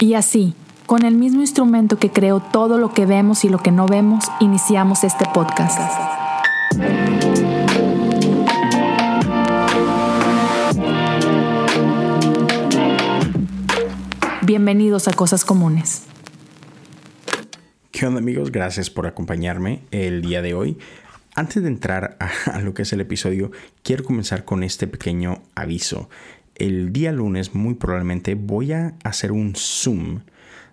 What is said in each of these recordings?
Y así, con el mismo instrumento que creó todo lo que vemos y lo que no vemos, iniciamos este podcast. Bienvenidos a Cosas Comunes. ¿Qué onda amigos? Gracias por acompañarme el día de hoy. Antes de entrar a, lo que es el episodio, quiero comenzar con este pequeño aviso. El día lunes muy probablemente voy a hacer un Zoom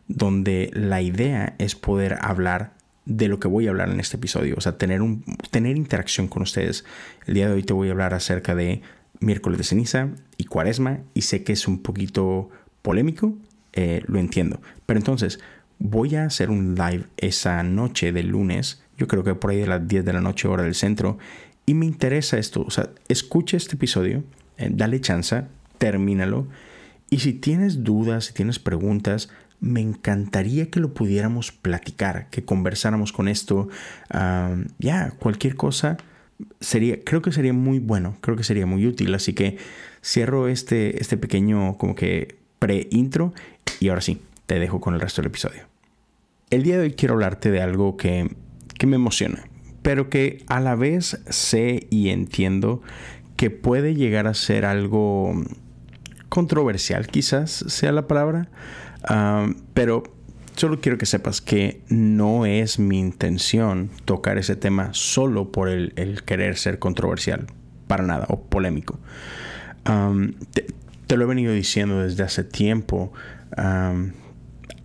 donde la idea es poder hablar de lo que voy a hablar en este episodio, o sea, tener, un, tener interacción con ustedes. El día de hoy te voy a hablar acerca de miércoles de ceniza y cuaresma y sé que es un poquito polémico, eh, lo entiendo, pero entonces voy a hacer un live esa noche del lunes, yo creo que por ahí de las 10 de la noche hora del centro, y me interesa esto, o sea, escucha este episodio, eh, dale chance, termínalo, y si tienes dudas, si tienes preguntas, me encantaría que lo pudiéramos platicar, que conversáramos con esto. ya, cualquier cosa sería, creo que sería muy bueno, creo que sería muy útil. Así que cierro este, este pequeño como que pre-intro y ahora sí, te dejo con el resto del episodio. El día de hoy quiero hablarte de algo que, que me emociona, pero que a la vez sé y entiendo que puede llegar a ser algo controversial, quizás sea la palabra pero solo quiero que sepas que no es mi intención tocar ese tema solo por el, querer ser controversial, para nada, o polémico. te, lo he venido diciendo desde hace tiempo.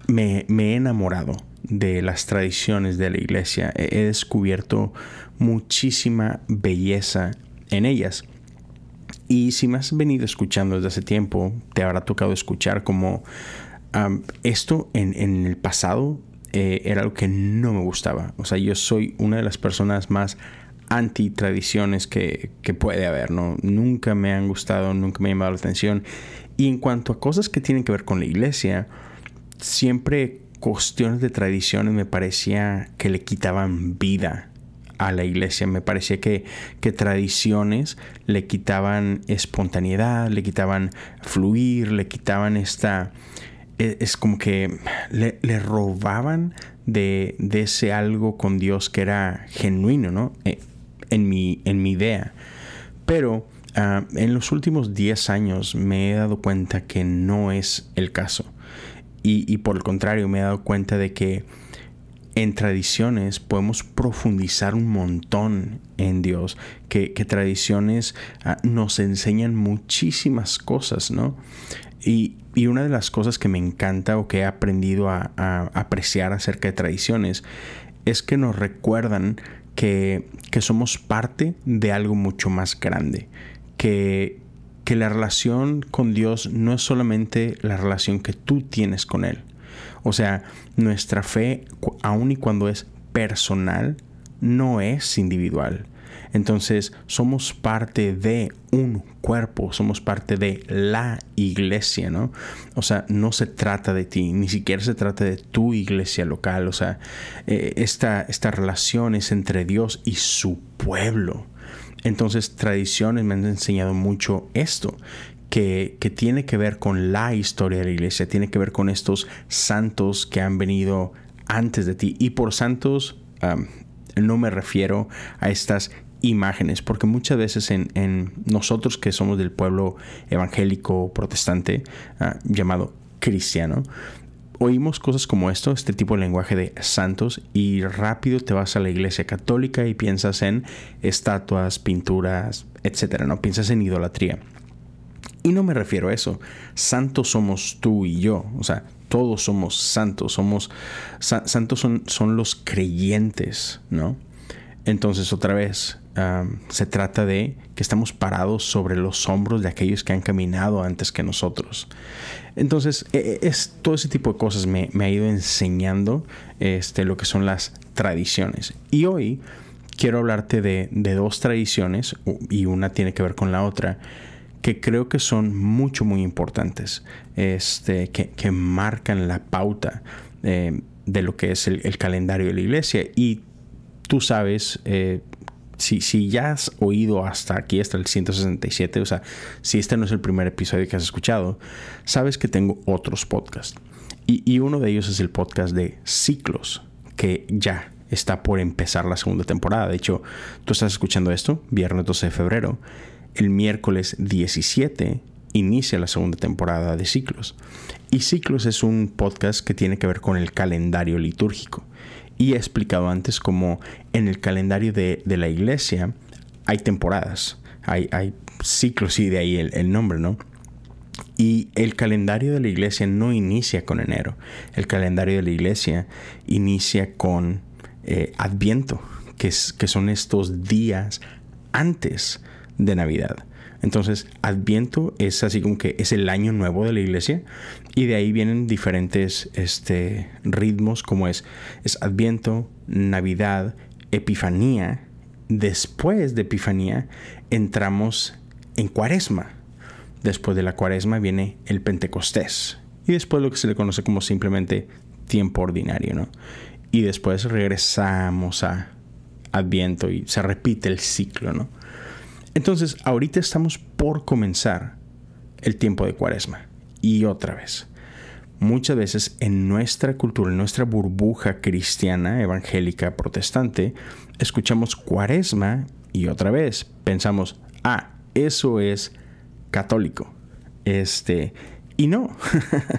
me, he enamorado de las tradiciones de la iglesia. He, descubierto muchísima belleza en ellas. Y si me has venido escuchando desde hace tiempo, te habrá tocado escuchar como esto en, el pasado eh, era algo que no me gustaba. O sea, yo soy una de las personas más anti tradiciones que, puede haber, ¿no? Nunca me han gustado, nunca me han llamado la atención. Y en cuanto a cosas que tienen que ver con la iglesia, siempre cuestiones de tradiciones me parecía que le quitaban vida a la iglesia. Me parecía que, que tradiciones le quitaban espontaneidad, le quitaban fluir, le quitaban esta, e, es como que le, robaban de, ese algo con Dios que era genuino, ¿no? E, en, mi, en mi idea. Pero ah, en los últimos 10 años me he dado cuenta que no es el caso. Y, por el contrario, me he dado cuenta de que en tradiciones podemos profundizar un montón en Dios, que, tradiciones ah, nos enseñan muchísimas cosas, ¿no? Y, una de las cosas que me encanta o que he aprendido a, apreciar acerca de tradiciones es que nos recuerdan que, somos parte de algo mucho más grande, que, que la relación con Dios no es solamente la relación que tú tienes con Él. O sea, nuestra fe, aun y cuando es personal, no es individual. Entonces somos parte de un cuerpo, somos parte de la iglesia, ¿no? O sea, no se trata de ti, ni siquiera se trata de tu iglesia local, o sea, eh, esta, esta relación es entre Dios y su pueblo. Entonces, tradiciones me han enseñado mucho esto, que, tiene que ver con la historia de la iglesia, tiene que ver con estos santos que han venido antes de ti. Y por santos no me refiero a estas imágenes, porque muchas veces en, nosotros que somos del pueblo evangélico protestante ah, llamado cristiano, oímos cosas como esto, este tipo de lenguaje de santos, y rápido te vas a la iglesia católica y piensas en estatuas, pinturas, etcétera, ¿no? Piensas en idolatría. Y no me refiero a eso. Santos somos tú y yo. O sea, todos somos santos. Somos. santos son, son los creyentes, ¿no? Entonces, otra vez, se trata de que estamos parados sobre los hombros de aquellos que han caminado antes que nosotros. Entonces, e, e, es, todo ese tipo de cosas me, ha ido enseñando este, lo que son las tradiciones. Y hoy quiero hablarte de, dos tradiciones, y una tiene que ver con la otra, que creo que son mucho, muy importantes, este, que, marcan la pauta eh, de lo que es el, calendario de la iglesia. Y tú sabes, eh, si, ya has oído hasta aquí, hasta el 167, o sea, si este no es el primer episodio que has escuchado, sabes que tengo otros podcasts. Y, uno de ellos es el podcast de Ciclos, que ya está por empezar la segunda temporada. De hecho, tú estás escuchando esto, viernes 12 de febrero. El miércoles 17 inicia la segunda temporada de Ciclos. Y Ciclos es un podcast que tiene que ver con el calendario litúrgico. Y he explicado antes cómo en el calendario de, la iglesia hay temporadas, hay, hay, ciclos y de ahí el nombre, ¿no? Y el calendario de la iglesia no inicia con enero. El calendario de la iglesia inicia con eh, Adviento, que, es, que son estos días antes de Navidad. Entonces, Adviento es así como que es el año nuevo de la iglesia y de ahí vienen diferentes este, ritmos como es, es Adviento, Navidad, Epifanía. Después de Epifanía entramos en Cuaresma. Después de la cuaresma viene el Pentecostés. Y después lo que se le conoce como simplemente tiempo ordinario, ¿no? Y después regresamos a Adviento y se repite el ciclo, ¿no? Entonces, ahorita estamos por comenzar el tiempo de cuaresma. Y otra vez, muchas veces en nuestra cultura, en nuestra burbuja cristiana, evangélica, protestante, escuchamos cuaresma y otra vez pensamos, ah, eso es católico. Este, y no,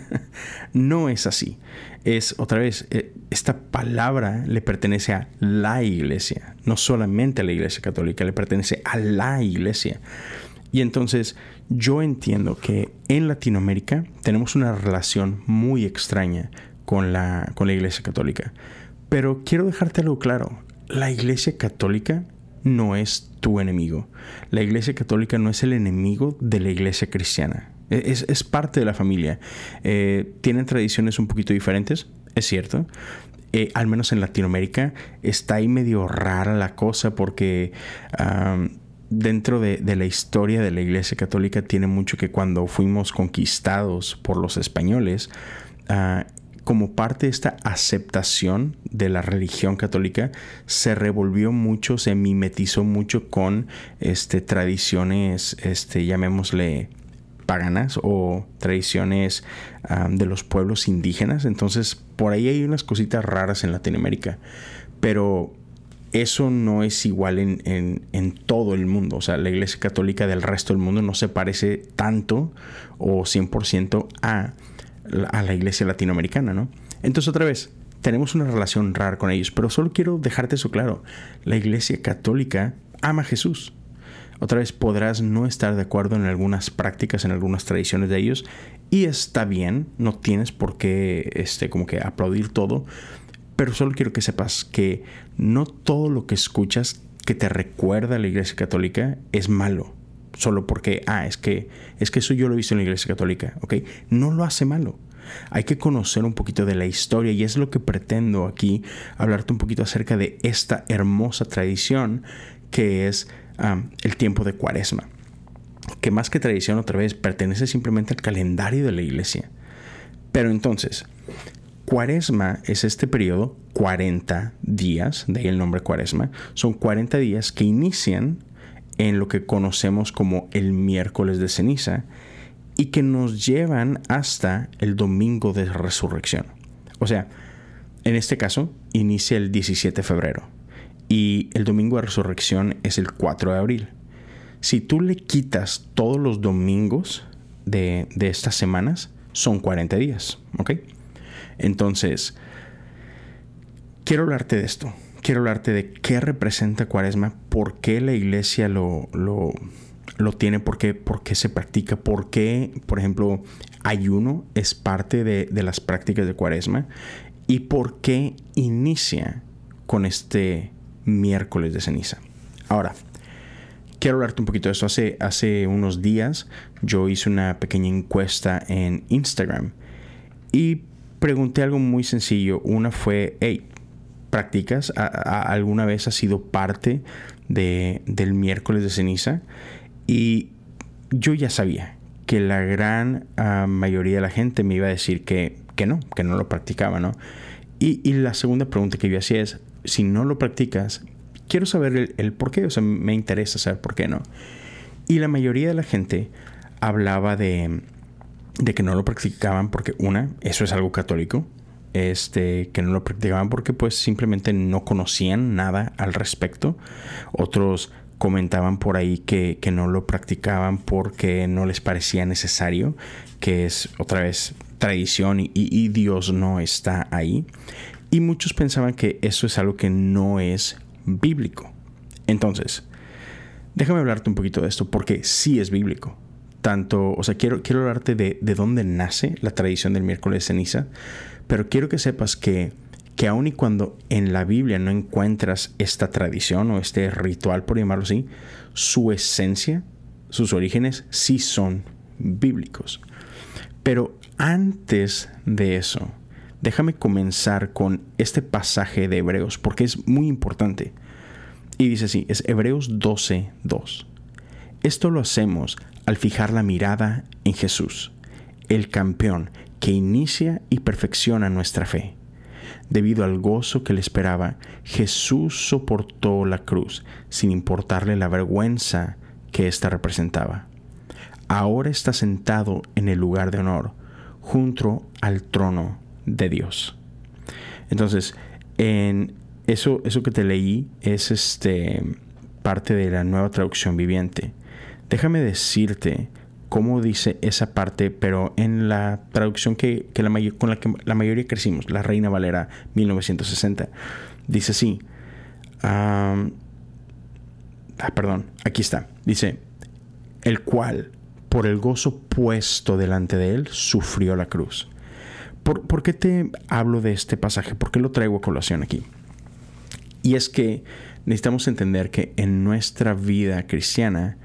no es así. Es otra vez, eh, esta palabra le pertenece a la iglesia, no solamente a la iglesia católica, le pertenece a la iglesia. Y entonces yo entiendo que en Latinoamérica tenemos una relación muy extraña con la, con la iglesia católica. Pero quiero dejarte algo claro, la iglesia católica no es tu enemigo. La iglesia católica no es el enemigo de la iglesia cristiana. E, es, parte de la familia. Eh, tienen tradiciones un poquito diferentes, es cierto. Eh, al menos en Latinoamérica está ahí medio rara la cosa porque dentro de, la historia de la iglesia católica tiene mucho que cuando fuimos conquistados por los españoles, ah, como parte de esta aceptación de la religión católica, se revolvió mucho, se mimetizó mucho con este, tradiciones, este, llamémosle paganas o tradiciones de los pueblos indígenas. Entonces, por ahí hay unas cositas raras en Latinoamérica. Pero eso no es igual en, en, todo el mundo. O sea, la iglesia católica del resto del mundo no se parece tanto o 100% a a la iglesia latinoamericana, ¿no? Entonces otra vez, tenemos una relación rara con ellos, pero solo quiero dejarte eso claro. La iglesia católica ama a Jesús. Otra vez podrás no estar de acuerdo en algunas prácticas, en algunas tradiciones de ellos, y está bien, no tienes por qué este, como que aplaudir todo, pero solo quiero que sepas que no todo lo que escuchas que te recuerda a la iglesia católica es malo solo porque, ah, es que, es que eso yo lo he visto en la iglesia católica, ¿ok? No lo hace malo. Hay que conocer un poquito de la historia y es lo que pretendo aquí, hablarte un poquito acerca de esta hermosa tradición que es el tiempo de cuaresma. Que más que tradición otra vez pertenece simplemente al calendario de la iglesia. Pero entonces, cuaresma es este periodo, 40 días, de ahí el nombre cuaresma, son 40 días que inician en lo que conocemos como el miércoles de ceniza y que nos llevan hasta el domingo de resurrección. O sea, en este caso inicia el 17 de febrero y el domingo de resurrección es el 4 de abril. Si tú le quitas todos los domingos de, de estas semanas, son 40 días, ¿ok? Entonces, quiero hablarte de esto quiero hablarte de qué representa Cuaresma, por qué la iglesia lo, lo, tiene, por qué, por qué, se practica, por qué, por ejemplo, ayuno es parte de, las prácticas de Cuaresma y por qué inicia con este miércoles de ceniza. Ahora, quiero hablarte un poquito de eso. Hace, hace unos días yo hice una pequeña encuesta en Instagram y pregunté algo muy sencillo. Una fue, hey, practicas? ¿Alguna vez has sido parte de, del miércoles de ceniza? Y yo ya sabía que la gran ah, mayoría de la gente me iba a decir que, que no, que no lo practicaba, ¿no? Y, la segunda pregunta que yo hacía es, si no lo practicas, quiero saber el, por qué, o sea, me interesa saber por qué no. Y la mayoría de la gente hablaba de, de que no lo practicaban porque una, eso es algo católico, este, que no lo practicaban porque pues simplemente no conocían nada al respecto. Otros comentaban por ahí que, no lo practicaban porque no les parecía necesario, que es otra vez tradición y, Dios no está ahí. Y muchos pensaban que eso es algo que no es bíblico. Entonces, déjame hablarte un poquito de esto porque sí es bíblico. Tanto, o sea, quiero, quiero hablarte de, de dónde nace la tradición del miércoles de ceniza, pero quiero que sepas que, que aun y cuando en la Biblia no encuentras esta tradición o este ritual, por llamarlo así, su esencia, sus orígenes sí son bíblicos. Pero antes de eso, déjame comenzar con este pasaje de Hebreos, porque es muy importante. Y dice así, es Hebreos 12, 2. Esto lo hacemos al fijar la mirada en Jesús, el campeón que inicia y perfecciona nuestra fe. Debido al gozo que le esperaba, Jesús soportó la cruz sin importarle la vergüenza que ésta representaba. Ahora está sentado en el lugar de honor, junto al trono de Dios. Entonces, en eso, eso que te leí es este parte de la nueva traducción viviente. Déjame decirte cómo dice esa parte, pero en la traducción que, la con la que la mayoría crecimos, la Reina Valera 1960, dice así. ah, perdón, aquí está. Dice, el cual, por el gozo puesto delante de él, sufrió la cruz. ¿Por, ¿Por, qué te hablo de este pasaje? ¿Por qué lo traigo a colación aquí? Y es que necesitamos entender que en nuestra vida cristiana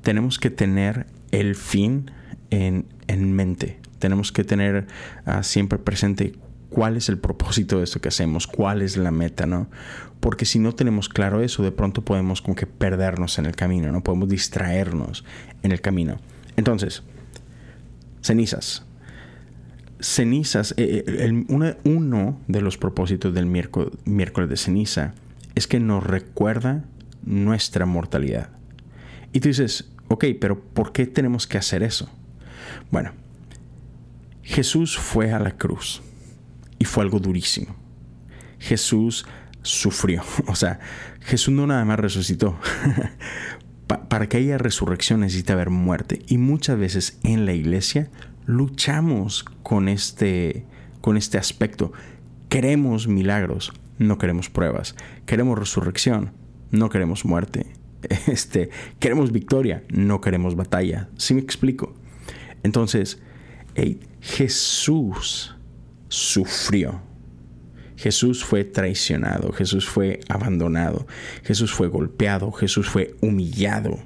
tenemos que tener el fin en, mente. Tenemos que tener ah, siempre presente cuál es el propósito de esto que hacemos, cuál es la meta, ¿no? Porque si no tenemos claro eso, de pronto podemos como que perdernos en el camino, ¿no? Podemos distraernos en el camino. Entonces, cenizas. Cenizas, eh, eh, uno de los propósitos del miércoles de ceniza es que nos recuerda nuestra mortalidad. Y tú dices, Ok, pero ¿por qué tenemos que hacer eso? Bueno, Jesús fue a la cruz y fue algo durísimo. Jesús sufrió, o sea, Jesús no nada más resucitó. para que haya resurrección necesita haber muerte y muchas veces en la iglesia luchamos con este con este aspecto. Queremos milagros, no queremos pruebas. Queremos resurrección, no queremos muerte. Este, queremos victoria, no queremos batalla. ¿Sí me explico? Entonces, Jesús sufrió. Jesús fue traicionado, Jesús fue abandonado, Jesús fue golpeado, Jesús fue humillado,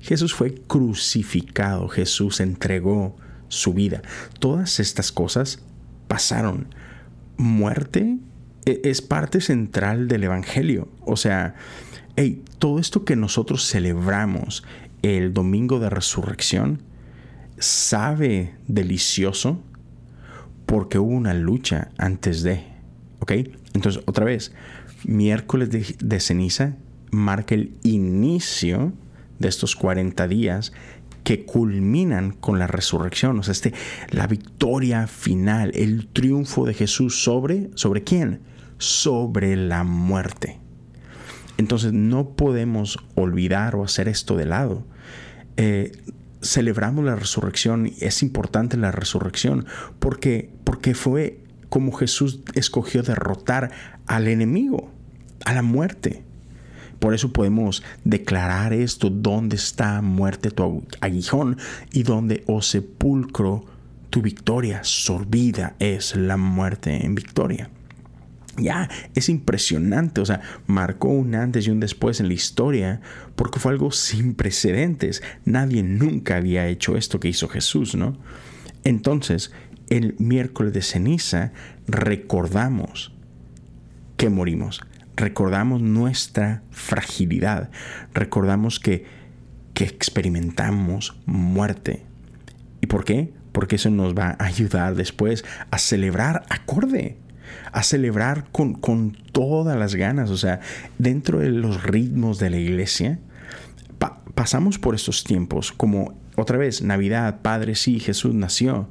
Jesús fue crucificado, Jesús entregó su vida. Todas estas cosas pasaron. Muerte e, es parte central del Evangelio. O sea, hey, todo esto que nosotros celebramos el domingo de resurrección sabe delicioso porque hubo una lucha antes de. ¿Ok? Entonces, otra vez, miércoles de, ceniza marca el inicio de estos 40 días que culminan con la resurrección, o sea, este, la victoria final, el triunfo de Jesús sobre, ¿sobre quién? Sobre la muerte. Entonces no podemos olvidar o hacer esto de lado. Eh, celebramos la resurrección, es importante la resurrección, porque, porque fue como Jesús escogió derrotar al enemigo, a la muerte. Por eso podemos declarar esto, ¿dónde está muerte tu aguijón y dónde, oh sepulcro, tu victoria sorbida es la muerte en victoria? ya es impresionante, o sea, marcó un antes y un después en la historia porque fue algo sin precedentes. Nadie nunca había hecho esto que hizo Jesús, ¿no? Entonces, el miércoles de ceniza recordamos que morimos, recordamos nuestra fragilidad, recordamos que, que experimentamos muerte. ¿Y por qué? Porque eso nos va a ayudar después a celebrar acorde a celebrar con, todas las ganas. O sea, dentro de los ritmos de la iglesia, pasamos por estos tiempos como otra vez, Navidad, Padre, sí, Jesús nació,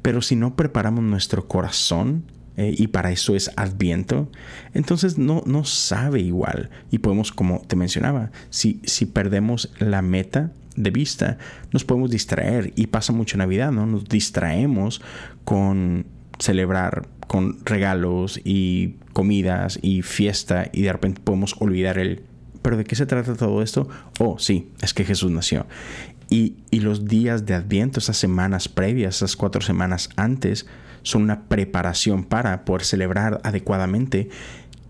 pero si no preparamos nuestro corazón, eh, y para eso es Adviento, entonces no, no sabe igual. Y podemos, como te mencionaba, si, si perdemos la meta de vista, nos podemos distraer. Y pasa mucho Navidad, ¿no? Nos distraemos con celebrar con regalos y comidas y fiesta y de repente podemos olvidar el... ¿Pero de qué se trata todo esto? Oh, sí, es que Jesús nació. Y, y los días de Adviento, esas semanas previas, esas cuatro semanas antes, son una preparación para poder celebrar adecuadamente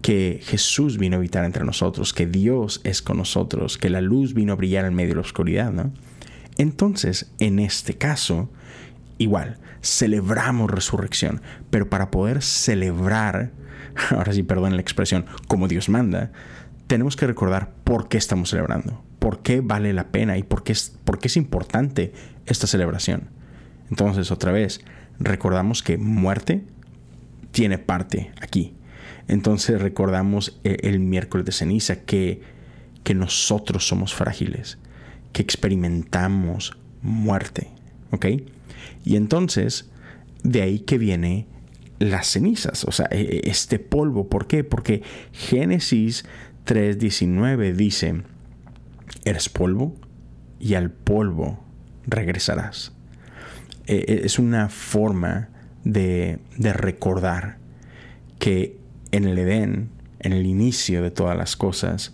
que Jesús vino a habitar entre nosotros, que Dios es con nosotros, que la luz vino a brillar en medio de la oscuridad, ¿no? Entonces, en este caso, igual, celebramos resurrección, pero para poder celebrar, ahora sí, perdón la expresión, como Dios manda, tenemos que recordar por qué estamos celebrando, por qué vale la pena y por qué es, por qué es importante esta celebración. Entonces, otra vez, recordamos que muerte tiene parte aquí. Entonces recordamos el, el miércoles de ceniza que, que nosotros somos frágiles, que experimentamos muerte. ¿Ok? Y entonces, de ahí que viene las cenizas, o sea, e, e, este polvo. ¿Por qué? Porque Génesis 3.19 dice, eres polvo y al polvo regresarás. E, e, es una forma de, recordar que en el Edén, en el inicio de todas las cosas,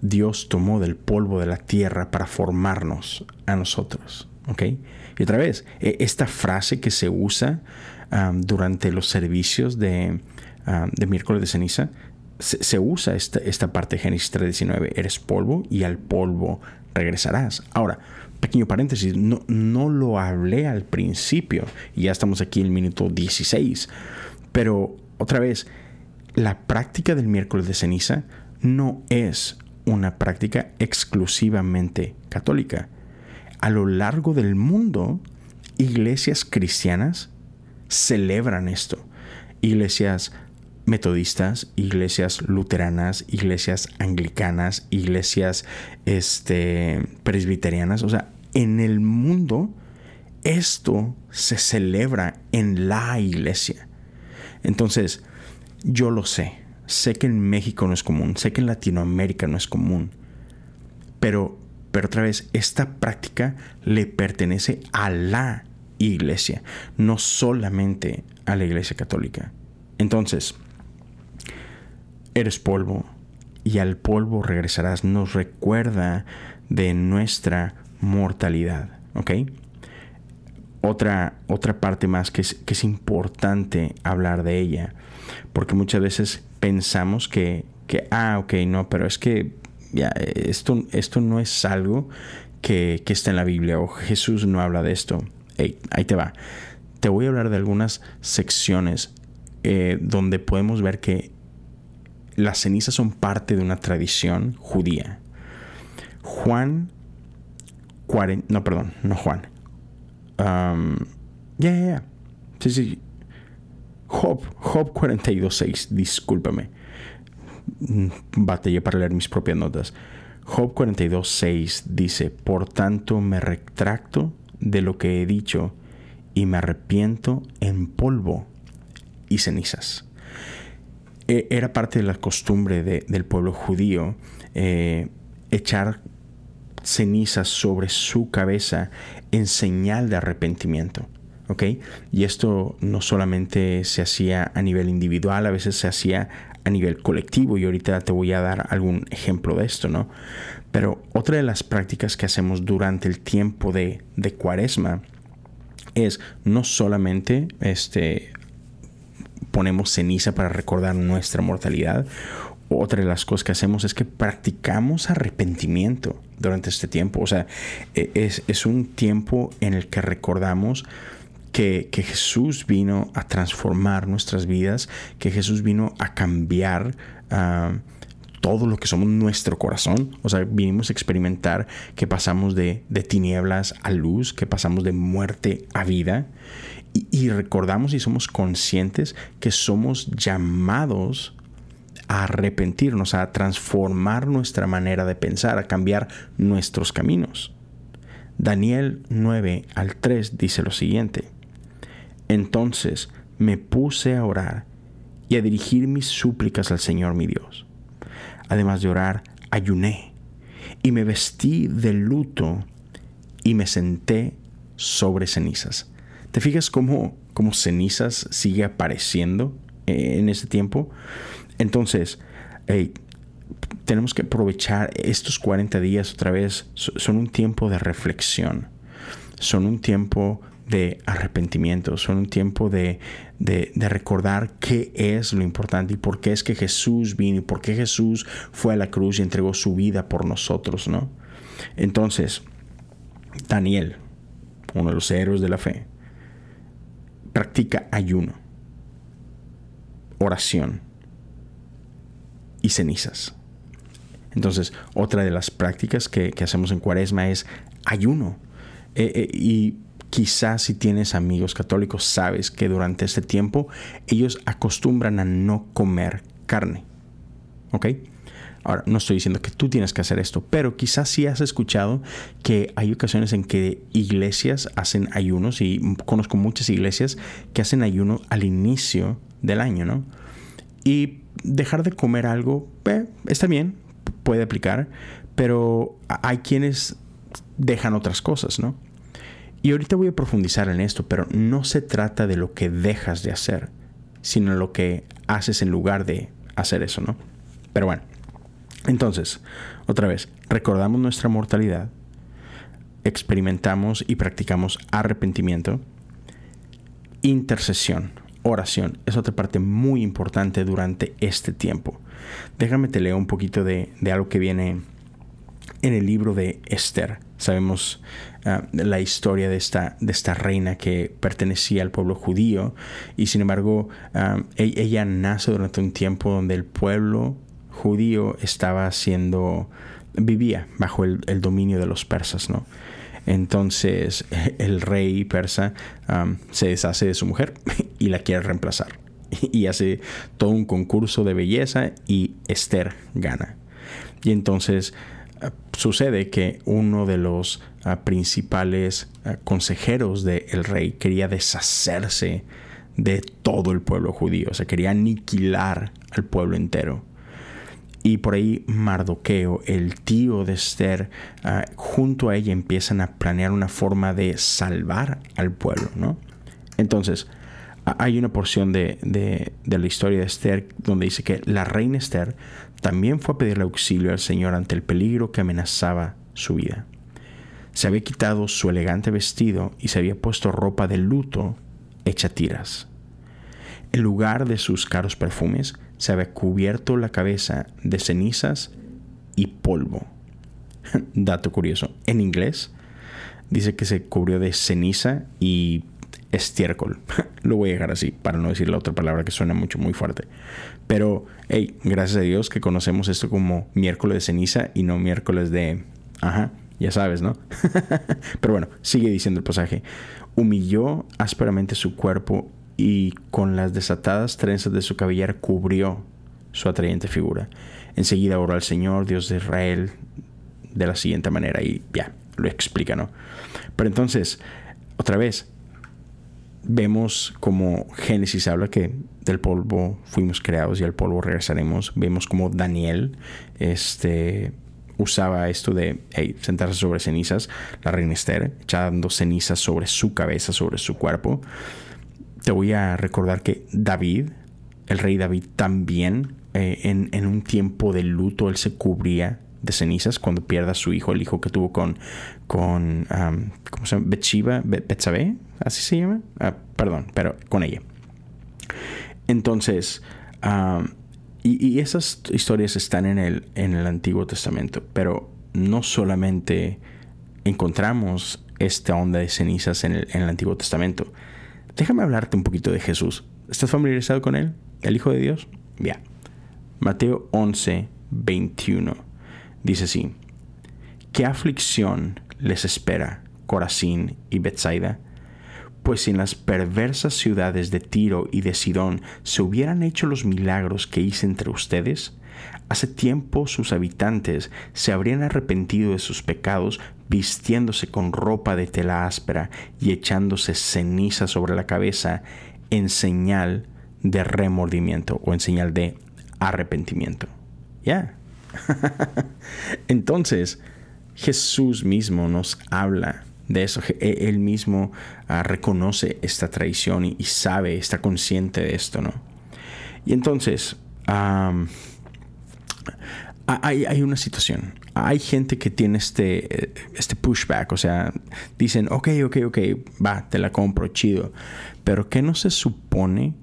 Dios tomó del polvo de la tierra para formarnos a nosotros. Y otra vez, e, esta frase que se usa durante los servicios de, de miércoles de ceniza, se, usa esta, esta parte de Génesis 3.19, eres polvo y al polvo regresarás. Ahora, pequeño paréntesis, no, no lo hablé al principio, ya estamos aquí en el minuto 16, pero otra vez, la práctica del miércoles de ceniza no es una práctica exclusivamente católica. A lo largo del mundo, iglesias cristianas celebran esto. Iglesias metodistas, iglesias luteranas, iglesias anglicanas, iglesias este, presbiterianas. O sea, en el mundo esto se celebra en la iglesia. Entonces, yo lo sé. Sé que en México no es común, sé que en Latinoamérica no es común. Pero, pero otra vez, esta práctica le pertenece a la iglesia, no solamente a la iglesia católica. Entonces, eres polvo y al polvo regresarás. Nos recuerda de nuestra mortalidad. ¿Ok? Otra, otra parte más que es, que es importante hablar de ella. Porque muchas veces pensamos que, que, ah, ok, no, pero es que ya, esto, esto no es algo que, que está en la Biblia o Jesús no habla de esto. ahí te va. Te voy a hablar de algunas secciones eh, donde podemos ver que las cenizas son parte de una tradición judía. Juan 40, no, perdón, no Juan. Um, ya, ya. Sí, sí. Job, Job 42.6, discúlpame. Mm, batallé para leer mis propias notas. Job 42.6 dice, por tanto me retracto de lo que he dicho y me arrepiento en polvo y cenizas. E, era parte de la costumbre del pueblo judío eh, echar cenizas sobre su cabeza en señal de arrepentimiento. Y esto no solamente se hacía a nivel individual, a veces se hacía a nivel colectivo y ahorita te voy a dar algún ejemplo de esto, ¿no? Pero otra de las prácticas que hacemos durante el tiempo de, de cuaresma es no solamente este, ponemos ceniza para recordar nuestra mortalidad. Otra de las cosas que hacemos es que practicamos arrepentimiento durante este tiempo. O sea, e, es, un tiempo en el que recordamos que, Jesús vino a transformar nuestras vidas, que Jesús vino a cambiar ah, todo lo que somos nuestro corazón. O sea, vinimos a experimentar que pasamos de, de tinieblas a luz, que pasamos de muerte a vida y, recordamos y somos conscientes que somos llamados a arrepentirnos, a transformar nuestra manera de pensar, a cambiar nuestros caminos. Daniel 9 al 3 dice lo siguiente. Entonces me puse a orar y a dirigir mis súplicas al Señor mi Dios. Además de orar, ayuné y me vestí de luto y me senté sobre cenizas. ¿Te fijas cómo, cómo cenizas sigue apareciendo en ese tiempo? Entonces, tenemos que aprovechar estos 40 días otra vez. Son un tiempo de reflexión. Son un tiempo de arrepentimiento, son un tiempo de, de, recordar qué es lo importante y por qué es que Jesús vino y por qué Jesús fue a la cruz y entregó su vida por nosotros, ¿no? Entonces, Daniel, uno de los héroes de la fe, practica ayuno, oración y cenizas. Entonces, otra de las prácticas que, hacemos en cuaresma es ayuno. Eh, eh, y quizás si tienes amigos católicos, sabes que durante este tiempo ellos acostumbran a no comer carne. ¿Ok? Ahora, no estoy diciendo que tú tienes que hacer esto, pero quizás sí has escuchado que hay ocasiones en que iglesias hacen ayunos y conozco muchas iglesias que hacen ayuno al inicio del año, ¿no? Y dejar de comer algo, eh, está bien, puede aplicar, pero hay quienes dejan otras cosas, ¿no? Y ahorita voy a profundizar en esto, pero no se trata de lo que dejas de hacer, sino lo que haces en lugar de hacer eso, ¿no? Pero bueno, entonces, otra vez, recordamos nuestra mortalidad, experimentamos y practicamos arrepentimiento, intercesión, oración, es otra parte muy importante durante este tiempo. Déjame te leo un poquito de, algo que viene en el libro de Esther. Sabemos ah, la historia de esta, de esta reina que pertenecía al pueblo judío y sin embargo ah, e, ella nace durante un tiempo donde el pueblo judío estaba siendo, vivía bajo el, dominio de los persas, ¿no? Entonces el rey persa se deshace de su mujer y la quiere reemplazar. y hace todo un concurso de belleza y Esther gana. Y entonces ah, sucede que uno de los ah, principales ah, consejeros del rey quería deshacerse de todo el pueblo judío, o sea, quería aniquilar al pueblo entero. Y por ahí Mardoqueo, el tío de Esther, junto a ella empiezan a planear una forma de salvar al pueblo, ¿no? Entonces, hay una porción de, la historia de Esther donde dice que la reina Esther también fue a pedirle auxilio al Señor ante el peligro que amenazaba su vida. Se había quitado su elegante vestido y se había puesto ropa de luto hecha tiras. En lugar de sus caros perfumes, se había cubierto la cabeza de cenizas y polvo. Dato curioso, en inglés dice que se cubrió de ceniza y estiércol. Lo voy a dejar así para no decir la otra palabra que suena mucho, muy fuerte. Pero, hey, gracias a Dios que conocemos esto como miércoles de ceniza y no miércoles de... Ajá, ya sabes, ¿no? Pero bueno, sigue diciendo el pasaje. Humilló ásperamente su cuerpo y con las desatadas trenzas de su cabellera cubrió su atrayente figura. Enseguida oró al Señor, Dios de Israel, de la siguiente manera y ya, lo explica, ¿no? Pero entonces, otra vez, vemos como Génesis habla que del polvo fuimos creados y al polvo regresaremos. Vemos como Daniel este, usaba esto de sentarse sobre cenizas, la reina Esther, echando cenizas sobre su cabeza, sobre su cuerpo. Te voy a recordar que David, el rey David, también eh, en, un tiempo de luto, él se cubría de cenizas cuando pierda a su hijo, el hijo que tuvo con, con ¿cómo se llama? Betsheba, así se llama, ah, perdón, pero con ella. Entonces, y, esas historias están en el, en el Antiguo Testamento, pero no solamente encontramos esta onda de cenizas en el, en el Antiguo Testamento. Déjame hablarte un poquito de Jesús. ¿Estás familiarizado con él? ¿El Hijo de Dios? Bien. Mateo 11, 21 Dice así, ¿qué aflicción les espera Corazín y Bethsaida? Pues si en las perversas ciudades de Tiro y de Sidón se hubieran hecho los milagros que hice entre ustedes, hace tiempo sus habitantes se habrían arrepentido de sus pecados, vistiéndose con ropa de tela áspera y echándose ceniza sobre la cabeza en señal de remordimiento o en señal de arrepentimiento. Ya. Entonces, Jesús mismo nos habla de eso. E, él mismo ah, reconoce esta traición y, sabe, está consciente de esto, ¿no? Y entonces, hay, una situación. Hay gente que tiene este, este pushback, o sea, dicen, ok, ok, ok, va, te la compro, chido. Pero ¿qué no se supone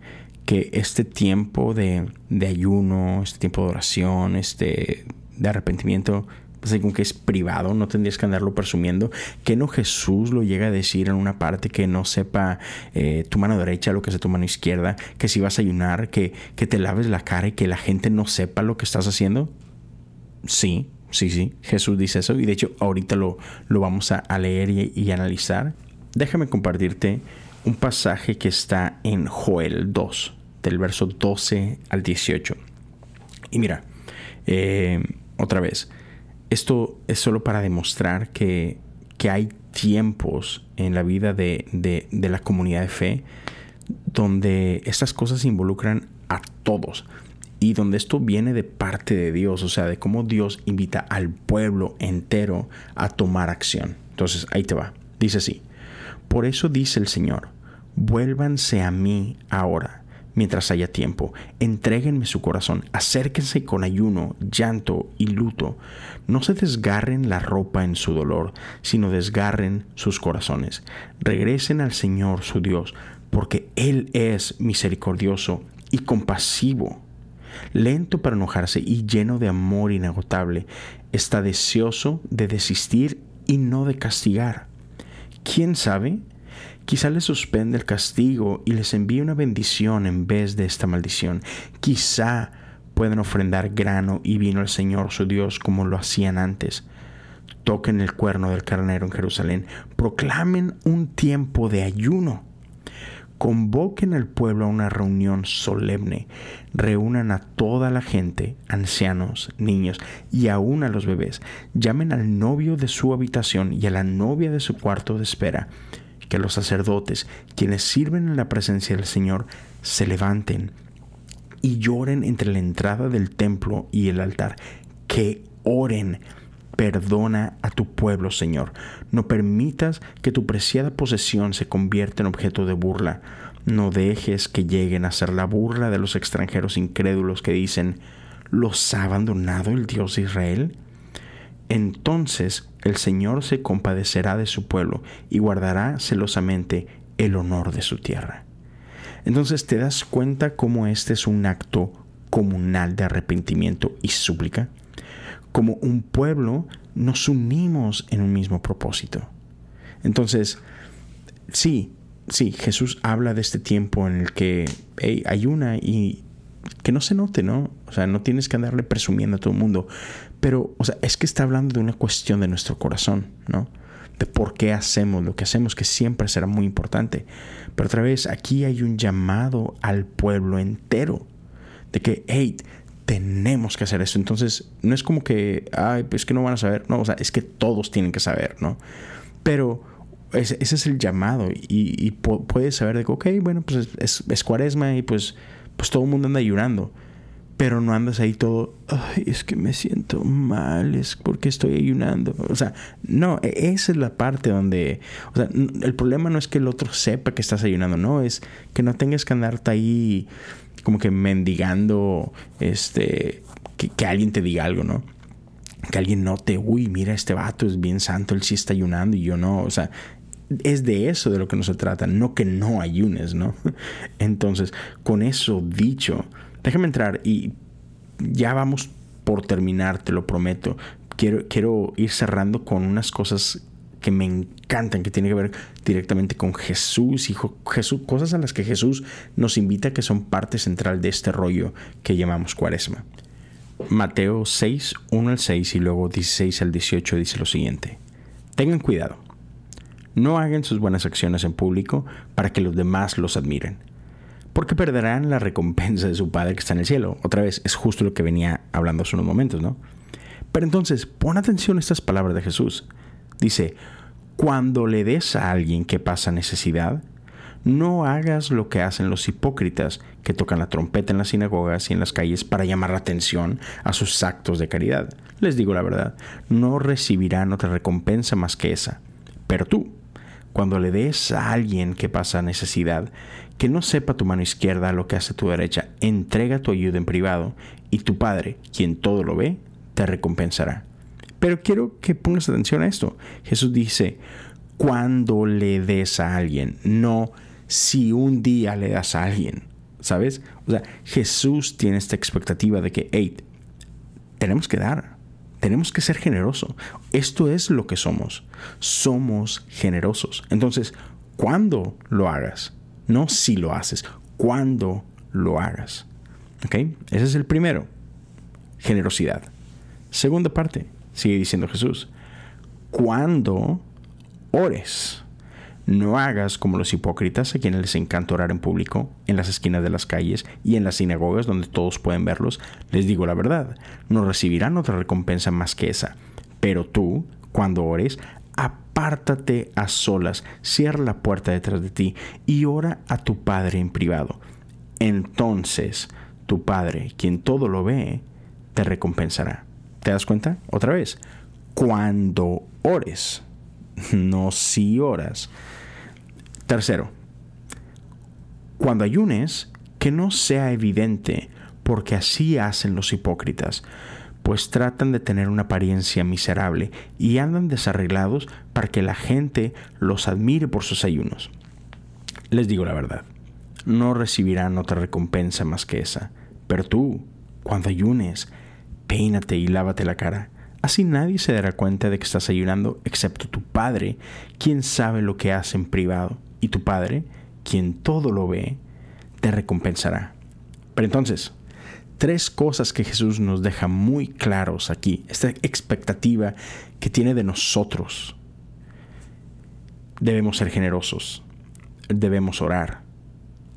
que este tiempo de, de ayuno, este tiempo de oración, este de arrepentimiento, según que es privado, no tendrías que andarlo presumiendo. Que no Jesús lo llega a decir en una parte que no sepa eh, tu mano derecha lo que es tu mano izquierda, que si vas a ayunar, que, que te laves la cara y que la gente no sepa lo que estás haciendo. Sí, sí, sí, Jesús dice eso y de hecho ahorita lo, lo vamos a, leer y, analizar. Déjame compartirte un pasaje que está en Joel 2, del verso 12 al 18. Y mira, eh, otra vez, esto es solo para demostrar que, hay tiempos en la vida de, de, la comunidad de fe donde estas cosas involucran a todos y donde esto viene de parte de Dios, o sea, de cómo Dios invita al pueblo entero a tomar acción. Entonces, ahí te va. Dice así, por eso dice el Señor, vuélvanse a mí ahora mientras haya tiempo. Entréguenme su corazón, acérquense con ayuno, llanto y luto. No se desgarren la ropa en su dolor, sino desgarren sus corazones. Regresen al Señor su Dios, porque Él es misericordioso y compasivo. Lento para enojarse y lleno de amor inagotable, está deseoso de desistir y no de castigar. ¿Quién sabe? Quizá les suspende el castigo y les envíe una bendición en vez de esta maldición. Quizá puedan ofrendar grano y vino al Señor su Dios como lo hacían antes. Toquen el cuerno del carnero en Jerusalén. Proclamen un tiempo de ayuno. Convoquen al pueblo a una reunión solemne. Reúnan a toda la gente, ancianos, niños y aún a los bebés. Llamen al novio de su habitación y a la novia de su cuarto de espera que los sacerdotes, quienes sirven en la presencia del Señor, se levanten y lloren entre la entrada del templo y el altar, que oren. Perdona a tu pueblo, Señor. No permitas que tu preciada posesión se convierta en objeto de burla. No dejes que lleguen a ser la burla de los extranjeros incrédulos que dicen, ¿los ha abandonado el Dios de Israel? Entonces el Señor se compadecerá de su pueblo y guardará celosamente el honor de su tierra. Entonces te das cuenta cómo este es un acto comunal de arrepentimiento y súplica. Como un pueblo nos unimos en un mismo propósito. Entonces, sí, sí, Jesús habla de este tiempo en el que hay una y que no se note, ¿no? O sea, no tienes que andarle presumiendo a todo el mundo. Pero, o sea, es que está hablando de una cuestión de nuestro corazón, ¿no? De por qué hacemos lo que hacemos, que siempre será muy importante. Pero otra vez, aquí hay un llamado al pueblo entero. De que, hey, tenemos que hacer eso. Entonces, no es como que, ay, pues que no van a saber. No, o sea, es que todos tienen que saber, ¿no? Pero ese, es el llamado. Y, puedes saber de que, ok, bueno, pues es, es cuaresma y pues pues todo el mundo anda ayunando. Pero no andas ahí todo, ay, es que me siento mal, es porque estoy ayunando. O sea, no, e-, esa es la parte donde, o sea, el problema no es que el otro sepa que estás ayunando, no, es que no tengas que andarte ahí como que mendigando, este, que, que alguien te diga algo, ¿no? que alguien note, uy, mira, este vato es bien santo, él sí está ayunando y yo no. O sea, es de eso de lo que no se trata, no que no ayunes, ¿no? Entonces, con eso dicho, déjame entrar y ya vamos por terminar, te lo prometo. Quiero, quiero ir cerrando con unas cosas que me encantan, que tienen que ver directamente con Jesús y Jesús, cosas a las que Jesús nos invita que son parte central de este rollo que llamamos cuaresma. Mateo 6, 1 al 6 y luego 16 al 18 dice lo siguiente. Tengan cuidado no hagan sus buenas acciones en público para que los demás los admiren, porque perderán la recompensa de su Padre que está en el cielo. Otra vez, es justo lo que venía hablando hace unos momentos, ¿no? Pero entonces, pon atención a estas palabras de Jesús. Dice, cuando le des a alguien que pasa necesidad, no hagas lo que hacen los hipócritas que tocan la trompeta en las sinagogas y en las calles para llamar la atención a sus actos de caridad. Les digo la verdad, no recibirán otra recompensa más que esa. Pero tú, cuando le des a alguien que pasa necesidad, que no sepa tu mano izquierda lo que hace tu derecha, entrega tu ayuda en privado y tu Padre, quien todo lo ve, te recompensará. Pero quiero que pongas atención a esto. Jesús dice, cuando le des a alguien, no si un día le das a alguien, ¿sabes? O sea, Jesús tiene esta expectativa de que, hey, tenemos que dar, tenemos que ser generosos. Esto es lo que somos. Somos generosos. Entonces, cuando lo hagas, no si lo haces, cuando lo hagas. ¿Ok? Ese es el primero. Generosidad. Segunda parte, sigue diciendo Jesús. Cuando ores. No hagas como los hipócritas a quienes les encanta orar en público, en las esquinas de las calles y en las sinagogas donde todos pueden verlos. Les digo la verdad, no recibirán otra recompensa más que esa. Pero tú, cuando ores, apártate a solas, cierra la puerta detrás de ti y ora a tu Padre en privado. Entonces, tu Padre, quien todo lo ve, te recompensará. ¿Te das cuenta? Otra vez, cuando ores, no si oras. Tercero, cuando ayunes, que no sea evidente, porque así hacen los hipócritas, pues tratan de tener una apariencia miserable y andan desarreglados para que la gente los admire por sus ayunos. Les digo la verdad, no recibirán otra recompensa más que esa, pero tú, cuando ayunes, peínate y lávate la cara. Así nadie se dará cuenta de que estás ayunando excepto tu Padre, quien sabe lo que hace en privado y tu Padre, quien todo lo ve, te recompensará. Pero entonces, tres cosas que Jesús nos deja muy claros aquí, esta expectativa que tiene de nosotros. Debemos ser generosos, debemos orar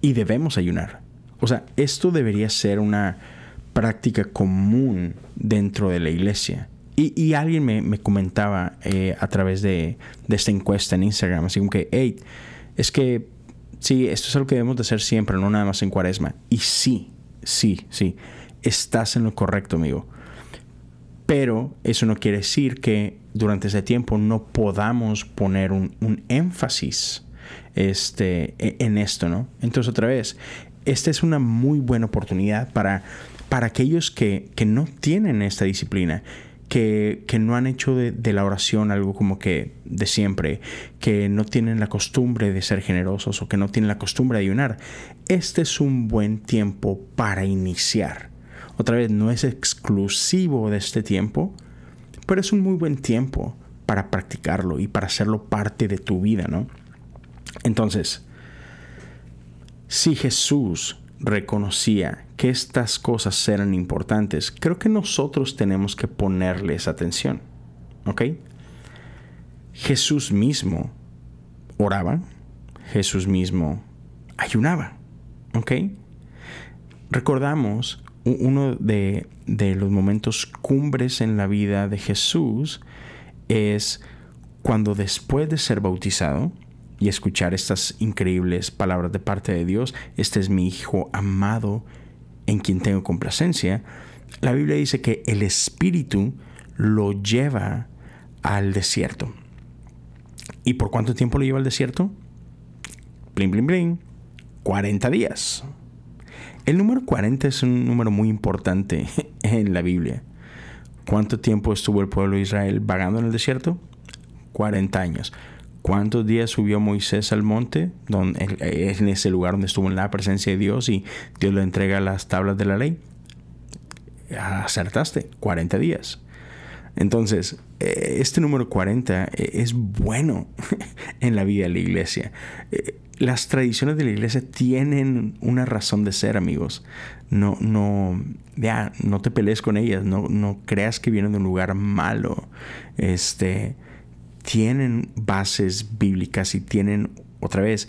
y debemos ayunar. O sea, esto debería ser una práctica común dentro de la iglesia. Y, alguien me, comentaba eh, a través de, de, esta encuesta en Instagram, así como que, hey, es que sí, esto es algo que debemos de hacer siempre, no nada más en cuaresma. Y sí, sí, sí, estás en lo correcto, amigo. Pero eso no quiere decir que durante ese tiempo no podamos poner un, énfasis este, e, en esto, ¿no? Entonces, otra vez, esta es una muy buena oportunidad para, para aquellos que, que no tienen esta disciplina que, no han hecho de, la oración algo como que de siempre, que no tienen la costumbre de ser generosos o que no tienen la costumbre de ayunar, este es un buen tiempo para iniciar. Otra vez, no es exclusivo de este tiempo, pero es un muy buen tiempo para practicarlo y para hacerlo parte de tu vida, ¿no? Entonces, si Jesús reconocía que estas cosas eran importantes, creo que nosotros tenemos que ponerles atención. ¿Ok? Jesús mismo oraba, Jesús mismo ayunaba. ¿Ok? Recordamos uno de, de los momentos cumbres en la vida de Jesús es cuando después de ser bautizado, y escuchar estas increíbles palabras de parte de Dios, este es mi Hijo amado en quien tengo complacencia, la Biblia dice que el Espíritu lo lleva al desierto. ¿Y por cuánto tiempo lo lleva al desierto? Bling, bling, bling. 40 días. El número 40 es un número muy importante en la Biblia. ¿Cuánto tiempo estuvo el pueblo de Israel vagando en el desierto? 40 años. ¿Cuántos días subió Moisés al monte? Donde, en ese lugar donde estuvo en la presencia de Dios y Dios le entrega las tablas de la ley. Acertaste, 40 días. Entonces, eh, este número 40 eh, es bueno en la vida de la iglesia. Eh, las tradiciones de la iglesia tienen una razón de ser, amigos. No, no, ya, no te pelees con ellas, no, no creas que vienen de un lugar malo. Este, tienen bases bíblicas y tienen, otra vez,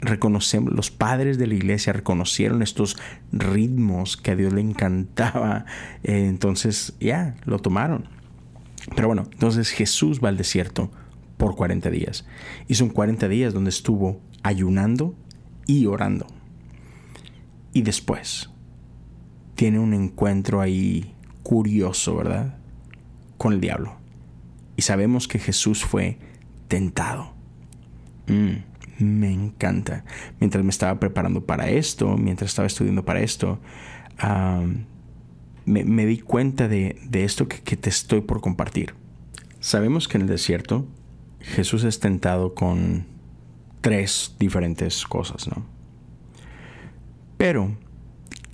reconocemos, los padres de la iglesia reconocieron estos ritmos que a Dios le encantaba, eh, entonces ya, lo tomaron. Pero bueno, entonces Jesús va al desierto por 40 días. Y son 40 días donde estuvo ayunando y orando. Y después tiene un encuentro ahí curioso, ¿verdad? Con el diablo. Y sabemos que Jesús fue tentado. Mm, me encanta. Mientras me estaba preparando para esto, mientras estaba estudiando para esto, me, di cuenta de, esto que te estoy por compartir. Sabemos que en el desierto Jesús es tentado con tres diferentes cosas, ¿no? Pero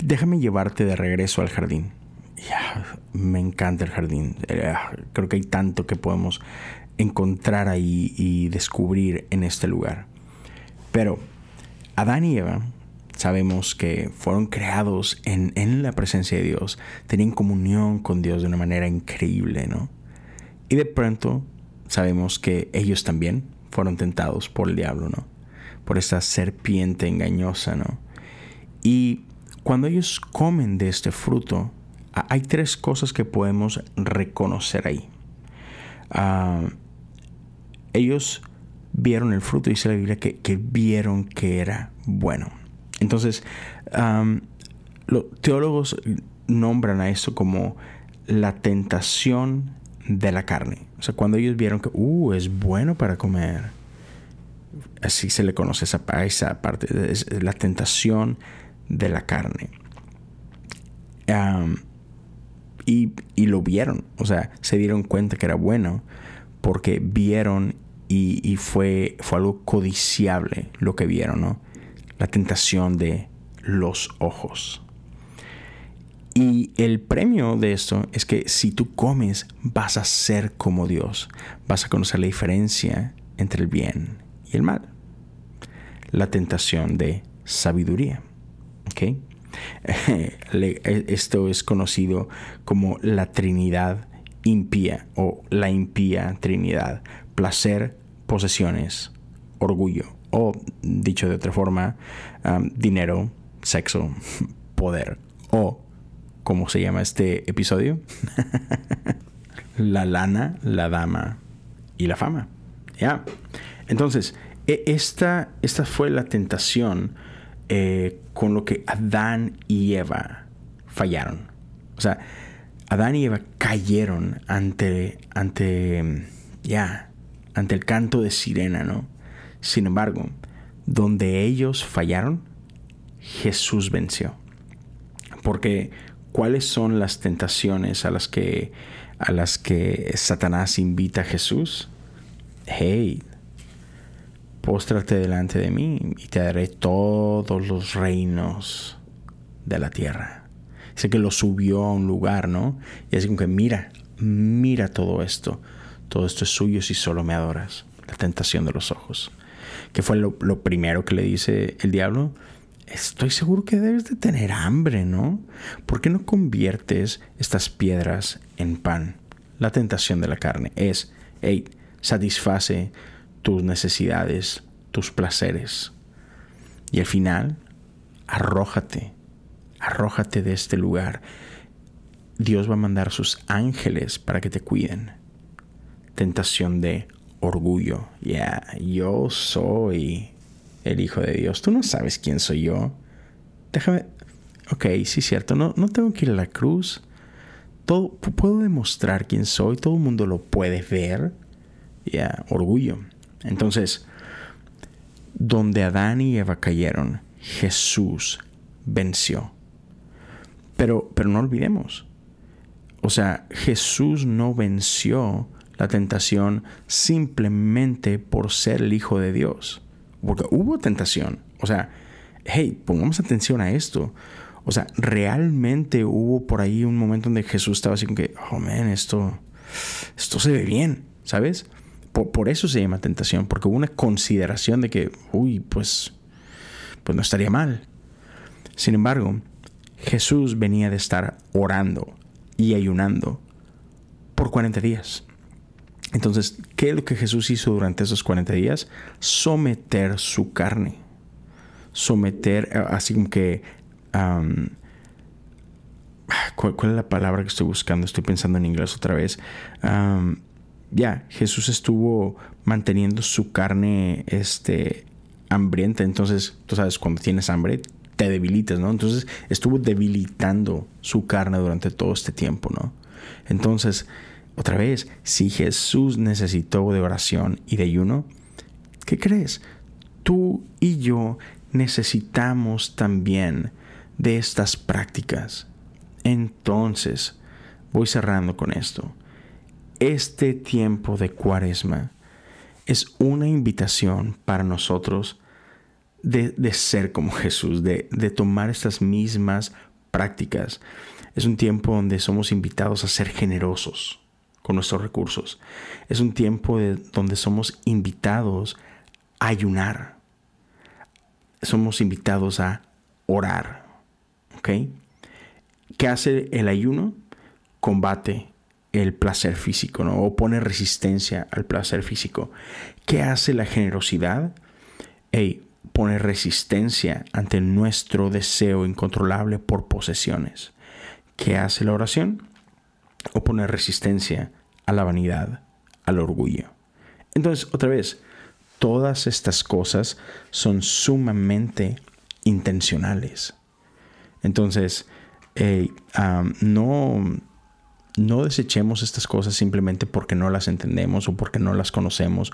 déjame llevarte de regreso al jardín. Me encanta el jardín. Eh, creo que hay tanto que podemos encontrar ahí y descubrir en este lugar. Pero Adán y Eva sabemos que fueron creados en, en, la presencia de Dios, tenían comunión con Dios de una manera increíble, ¿no? Y de pronto sabemos que ellos también fueron tentados por el diablo, ¿no? Por esa serpiente engañosa, ¿no? Y cuando ellos comen de este fruto, hay tres cosas que podemos reconocer ahí. Ah, ellos vieron el fruto, dice la Biblia, que, vieron que era bueno. Entonces, los teólogos nombran a esto como la tentación de la carne. O sea, cuando ellos vieron que, uh, es bueno para comer. Así se le conoce esa, parte, la tentación de la carne. Y, lo vieron, o sea, se dieron cuenta que era bueno porque vieron y, y, fue, fue algo codiciable lo que vieron, ¿no? La tentación de los ojos. Y el premio de esto es que si tú comes vas a ser como Dios, vas a conocer la diferencia entre el bien y el mal. La tentación de sabiduría. Esto es conocido como la Trinidad impía o la impía Trinidad. Placer, posesiones, orgullo. O, dicho de otra forma, dinero, sexo, poder. O, como se llama este episodio? la lana, la dama y la fama. ¿Ya? Entonces, e, esta, esta fue la tentación eh, con lo que Adán y Eva fallaron. O sea, Adán y Eva cayeron ante, ante, ya, ante el canto de sirena, ¿no? Sin embargo, donde ellos fallaron, Jesús venció. Porque ¿cuáles son las tentaciones a las que a las que Satanás invita a Jesús? Hey, póstrate delante de mí y te daré todos los reinos de la tierra. Sé que lo subió a un lugar, ¿no? Y así como que mira, mira todo esto. Todo esto es suyo si solo me adoras. La tentación de los ojos. ¿Qué fue lo, lo primero que le dice el diablo? Estoy seguro que debes de tener hambre, ¿no? ¿Por qué no conviertes estas piedras en pan? La tentación de la carne es, hey, satisface tus necesidades, tus placeres. Y al final, arrójate, arrójate de este lugar. Dios va a mandar sus ángeles para que te cuiden. Tentación de orgullo. Ya, yo soy el Hijo de Dios. Tú no sabes quién soy yo. Déjame. Ok, sí, cierto. No, no tengo que ir a la cruz. Todo, puedo demostrar quién soy. Todo el mundo lo puede ver. Ya, orgullo. Entonces, donde Adán y Eva cayeron, Jesús venció. Pero, pero no olvidemos, o sea, Jesús no venció la tentación simplemente por ser el Hijo de Dios. Porque hubo tentación. O sea, hey, pongamos atención a esto. O sea, realmente hubo por ahí un momento donde Jesús estaba así como que, oh man, esto, esto se ve bien, ¿sabes? Por, eso se llama tentación, porque hubo una consideración de que, uy, pues, pues no estaría mal. Sin embargo, Jesús venía de estar orando y ayunando por 40 días. Entonces, ¿qué es lo que Jesús hizo durante esos 40 días? Someter su carne. Someter, eh, así como que... ¿cuál, es la palabra que estoy buscando? Estoy pensando en inglés otra vez. Ya, Jesús estuvo manteniendo su carne este, hambrienta. Entonces, tú sabes, cuando tienes hambre, te debilitas, ¿no? Entonces, estuvo debilitando su carne durante todo este tiempo, ¿no? Entonces, otra vez, si Jesús necesitó de oración y de ayuno, ¿qué crees? Tú y yo necesitamos también de estas prácticas. Entonces, voy cerrando con esto. Este tiempo de cuaresma es una invitación para nosotros de, ser como Jesús, de, de tomar estas mismas prácticas. Es un tiempo donde somos invitados a ser generosos con nuestros recursos. Es un tiempo de, donde somos invitados a ayunar. Somos invitados a orar. ¿Ok? ¿Qué hace el ayuno? Combate el placer físico, ¿no? O pone resistencia al placer físico. ¿Qué hace la generosidad? Hey, pone resistencia ante nuestro deseo incontrolable por posesiones. ¿Qué hace la oración? O pone resistencia a la vanidad, al orgullo. Entonces, otra vez, todas estas cosas son sumamente intencionales. Entonces, no, no desechemos estas cosas simplemente porque no las entendemos o porque no las conocemos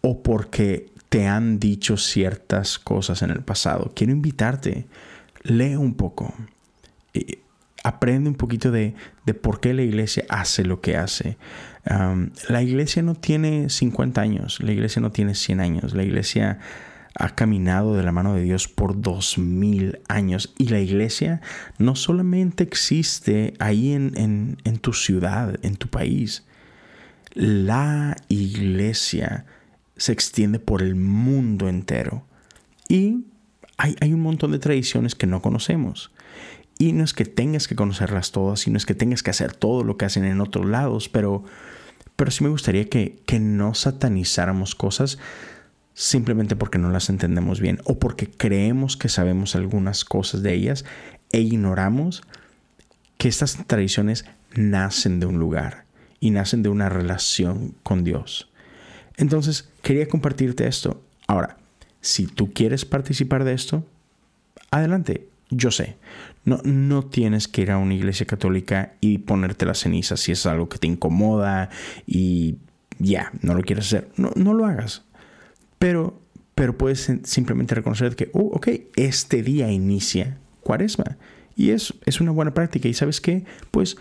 o porque te han dicho ciertas cosas en el pasado. Quiero invitarte, lee un poco, aprende un poquito de, de, por qué la iglesia hace lo que hace. la iglesia no tiene 50 años, la iglesia no tiene 100 años, la iglesia ha caminado de la mano de Dios por dos mil años. Y la iglesia no solamente existe ahí en, en, tu ciudad, en tu país, la iglesia se extiende por el mundo entero. Y hay, hay un montón de tradiciones que no conocemos. Y no es que tengas que conocerlas todas, sino es que tengas que hacer todo lo que hacen en otros lados, pero, pero sí me gustaría que, que no satanizáramos cosas simplemente porque no las entendemos bien o porque creemos que sabemos algunas cosas de ellas e ignoramos que estas tradiciones nacen de un lugar y nacen de una relación con Dios. Entonces, quería compartirte esto. Ahora, si tú quieres participar de esto, adelante. Yo sé, no, no tienes que ir a una iglesia católica y ponerte las cenizas si es algo que te incomoda y ya, no lo quieres hacer. No, no lo hagas. Pero, pero puedes simplemente reconocer que, oh, ok, este día inicia cuaresma. Y es, es una buena práctica. ¿Y sabes qué? Pues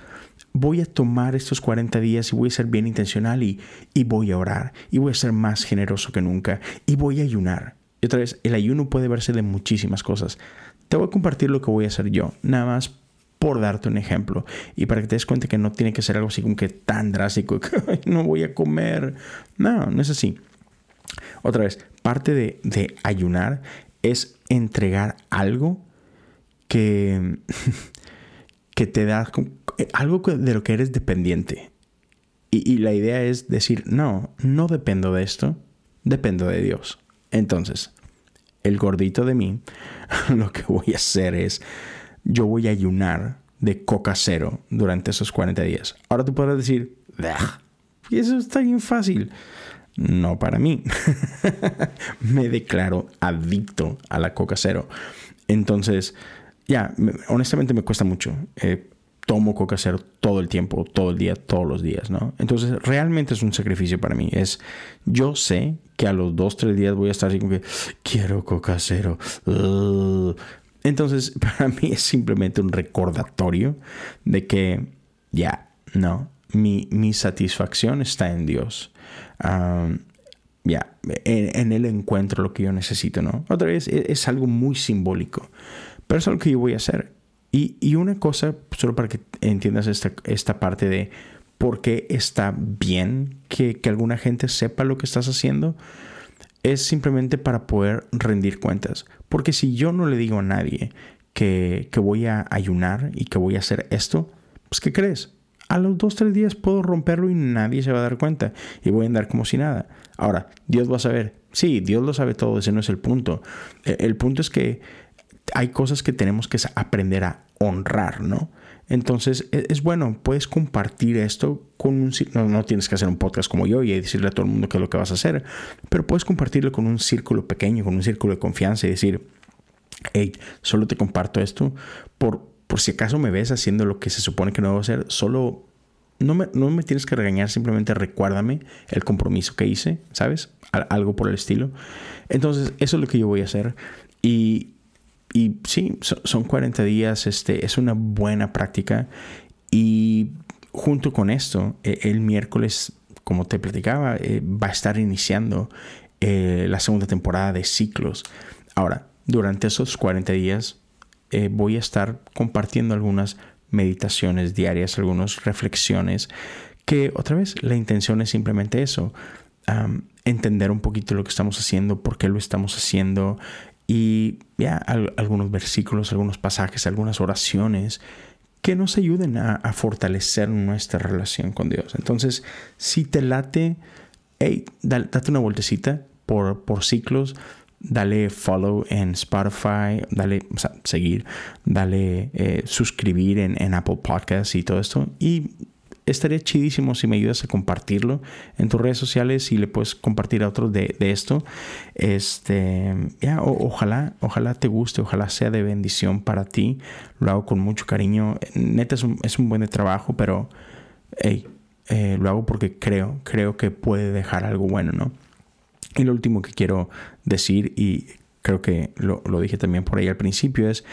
voy a tomar estos 40 días y voy a ser bien intencional y, y voy a orar. Y voy a ser más generoso que nunca. Y voy a ayunar. Y otra vez, el ayuno puede verse de muchísimas cosas. Te voy a compartir lo que voy a hacer yo. Nada más por darte un ejemplo y para que te des cuenta que no tiene que ser algo así como que tan drástico que no voy a comer. No, no es así. Otra vez, parte de, ayunar es entregar algo que, que te da algo de lo que eres dependiente. Y, y, la idea es decir, no, no dependo de esto, dependo de Dios. Entonces, el gordito de mí, lo que voy a hacer es, yo voy a ayunar de coca cero durante esos 40 días. Ahora tú podrás decir, y eso está bien fácil no para mí. me declaro adicto a la coca cero. Entonces, ya, honestamente me cuesta mucho. Eh, tomo coca cero todo el tiempo, todo el día, todos los días, ¿no? Entonces, realmente es un sacrificio para mí. Es, yo sé que a los dos, tres días voy a estar así como que, quiero coca cero. Entonces, para mí es simplemente un recordatorio de que, ya, no, mi, mi satisfacción está en Dios ya, en, el encuentro lo que yo necesito, ¿no? Otra vez e, es, algo muy simbólico, pero es algo que yo voy a hacer. Y, y una cosa, solo para que entiendas esta, esta parte de por qué está bien que, que alguna gente sepa lo que estás haciendo, es simplemente para poder rendir cuentas. Porque si yo no le digo a nadie que, que voy a ayunar y que voy a hacer esto, pues ¿qué crees? A los dos, tres días puedo romperlo y nadie se va a dar cuenta y voy a andar como si nada. Ahora, Dios va a saber. Sí, Dios lo sabe todo, ese no es el punto. E, el, punto es que hay cosas que tenemos que aprender a honrar, ¿no? Entonces e, es, bueno, puedes compartir esto con un no, no tienes que hacer un podcast como yo y decirle a todo el mundo qué es lo que vas a hacer, pero puedes compartirlo con un círculo pequeño, con un círculo de confianza y decir, hey, solo te comparto esto por, por si acaso me ves haciendo lo que se supone que no debo hacer, solo no me, no me tienes que regañar, simplemente recuérdame el compromiso que hice, ¿sabes? Algo por el estilo. Entonces, eso es lo que yo voy a hacer. Y, y sí, son 40 días, este, es una buena práctica. Y junto con esto, e, el miércoles, como te platicaba, eh, va a estar iniciando eh, la segunda temporada de ciclos. Ahora, durante esos 40 días eh, voy a estar compartiendo algunas meditaciones diarias, algunas reflexiones, que otra vez la intención es simplemente eso, entender un poquito lo que estamos haciendo, por qué lo estamos haciendo y ya algunos versículos, algunos pasajes, algunas oraciones que nos ayuden a, fortalecer nuestra relación con Dios. Entonces, si te late, date una vueltecita por, por ciclos dale follow en Spotify, dale seguir, dale eh, suscribir en, Apple Podcasts y todo esto. Y estaría chidísimo si me ayudas a compartirlo en tus redes sociales y le puedes compartir a otros de, esto. Este, ya, ojalá, ojalá te guste, ojalá sea de bendición para ti. Lo hago con mucho cariño. Neta es un, es un buen trabajo, pero eh, lo hago porque creo, creo que puede dejar algo bueno, ¿no? Y lo último que quiero decir, y creo que lo, dije también por ahí al principio, es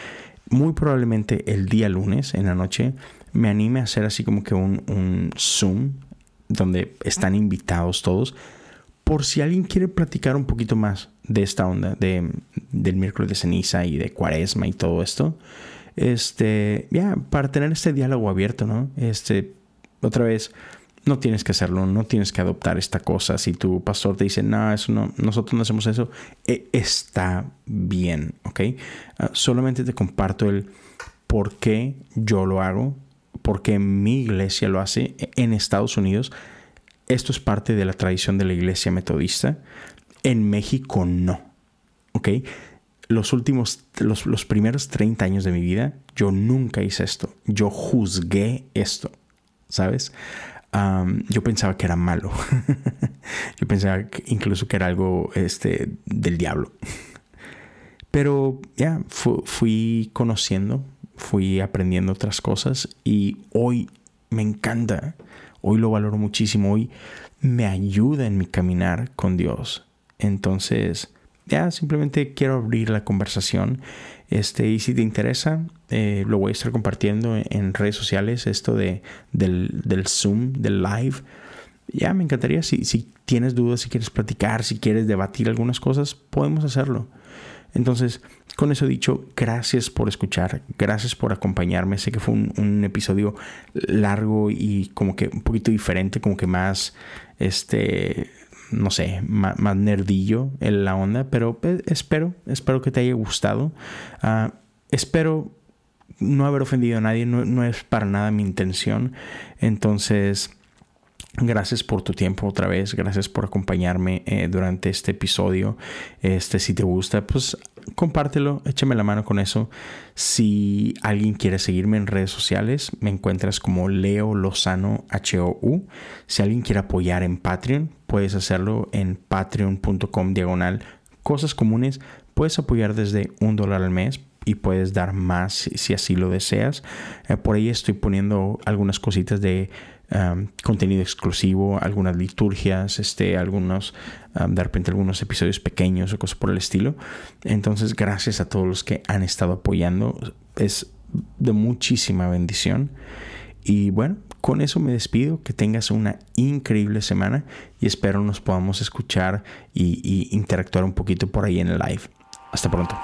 muy probablemente el día lunes en la noche me anime a hacer así como que un, un Zoom donde están invitados todos. Por si alguien quiere platicar un poquito más de esta onda de, del miércoles de ceniza y de cuaresma y todo esto. Este, ya, para tener este diálogo abierto, ¿no? Este, otra vez, no tienes que hacerlo, no tienes que adoptar esta cosa. Si tu pastor te dice, no, eso no, nosotros no hacemos eso, e, está bien, ¿ok? Ah, solamente te comparto el por qué yo lo hago, por qué mi iglesia lo hace en Estados Unidos. Esto es parte de la tradición de la iglesia metodista. En México no, ¿ok? Los últimos, los, primeros 30 años de mi vida, yo nunca hice esto. Yo juzgué esto, ¿sabes? Yo pensaba que era malo. yo pensaba incluso que era algo este, del diablo. Pero ya fui conociendo, fui aprendiendo otras cosas y hoy me encanta, hoy lo valoro muchísimo, hoy me ayuda en mi caminar con Dios. Entonces, ya simplemente quiero abrir la conversación. Este, y si te interesa, eh, lo voy a estar compartiendo en, redes sociales, esto de, del, del, Zoom, del live. Ya me encantaría, si, si tienes dudas, si quieres platicar, si quieres debatir algunas cosas, podemos hacerlo. Entonces, con eso dicho, gracias por escuchar, gracias por acompañarme. Sé que fue un, un, episodio largo y como que un poquito diferente, como que más, este, no sé, más, nerdillo en la onda, pero pues, espero, espero que te haya gustado. Ah, espero no haber ofendido a nadie, no, es para nada mi intención. Entonces, Gracias por tu tiempo otra vez, gracias por acompañarme eh, durante este episodio. Este, si te gusta, pues compártelo, échame la mano con eso. Si alguien quiere seguirme en redes sociales, me encuentras como Leo Lozano HOU. Si alguien quiere apoyar en Patreon, puedes hacerlo en patreon.com diagonal cosas comunes. Puedes apoyar desde un dólar al mes y puedes dar más si así lo deseas. Eh, por ahí estoy poniendo algunas cositas de contenido exclusivo, algunas liturgias, este, algunos, de repente algunos episodios pequeños o cosas por el estilo. Entonces, gracias a todos los que han estado apoyando. Es de muchísima bendición. Y bueno, con eso me despido. Que tengas una increíble semana y espero nos podamos escuchar y, y interactuar un poquito por ahí en el live. Hasta pronto.